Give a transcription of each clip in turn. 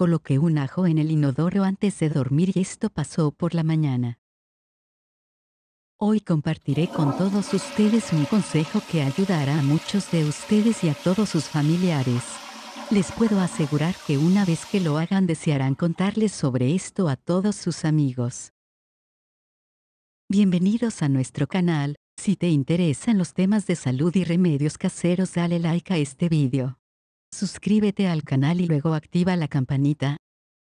Coloqué un ajo en el inodoro antes de dormir y esto pasó por la mañana. Hoy compartiré con todos ustedes un consejo que ayudará a muchos de ustedes y a todos sus familiares. Les puedo asegurar que una vez que lo hagan desearán contarles sobre esto a todos sus amigos. Bienvenidos a nuestro canal, si te interesan los temas de salud y remedios caseros dale like a este vídeo. Suscríbete al canal y luego activa la campanita.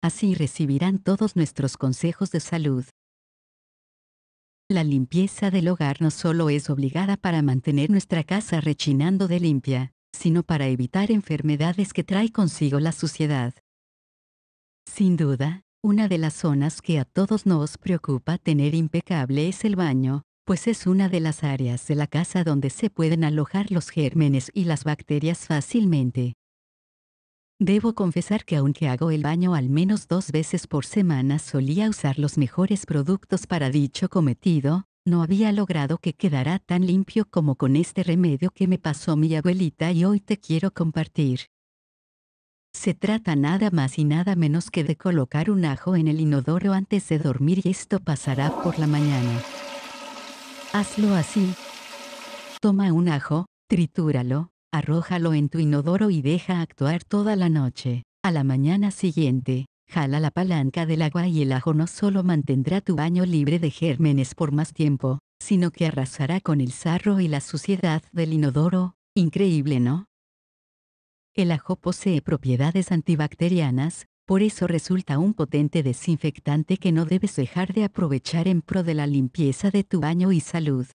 Así recibirán todos nuestros consejos de salud. La limpieza del hogar no solo es obligada para mantener nuestra casa rechinando de limpia, sino para evitar enfermedades que trae consigo la suciedad. Sin duda, una de las zonas que a todos nos preocupa tener impecable es el baño, pues es una de las áreas de la casa donde se pueden alojar los gérmenes y las bacterias fácilmente. Debo confesar que aunque hago el baño al menos dos veces por semana solía usar los mejores productos para dicho cometido, no había logrado que quedara tan limpio como con este remedio que me pasó mi abuelita y hoy te quiero compartir. Se trata nada más y nada menos que de colocar un ajo en el inodoro antes de dormir y esto pasará por la mañana. Hazlo así. Toma un ajo, tritúralo, arrójalo en tu inodoro y deja actuar toda la noche. A la mañana siguiente, jala la palanca del agua y el ajo no solo mantendrá tu baño libre de gérmenes por más tiempo, sino que arrasará con el sarro y la suciedad del inodoro. Increíble, ¿no? El ajo posee propiedades antibacterianas, por eso resulta un potente desinfectante que no debes dejar de aprovechar en pro de la limpieza de tu baño y salud.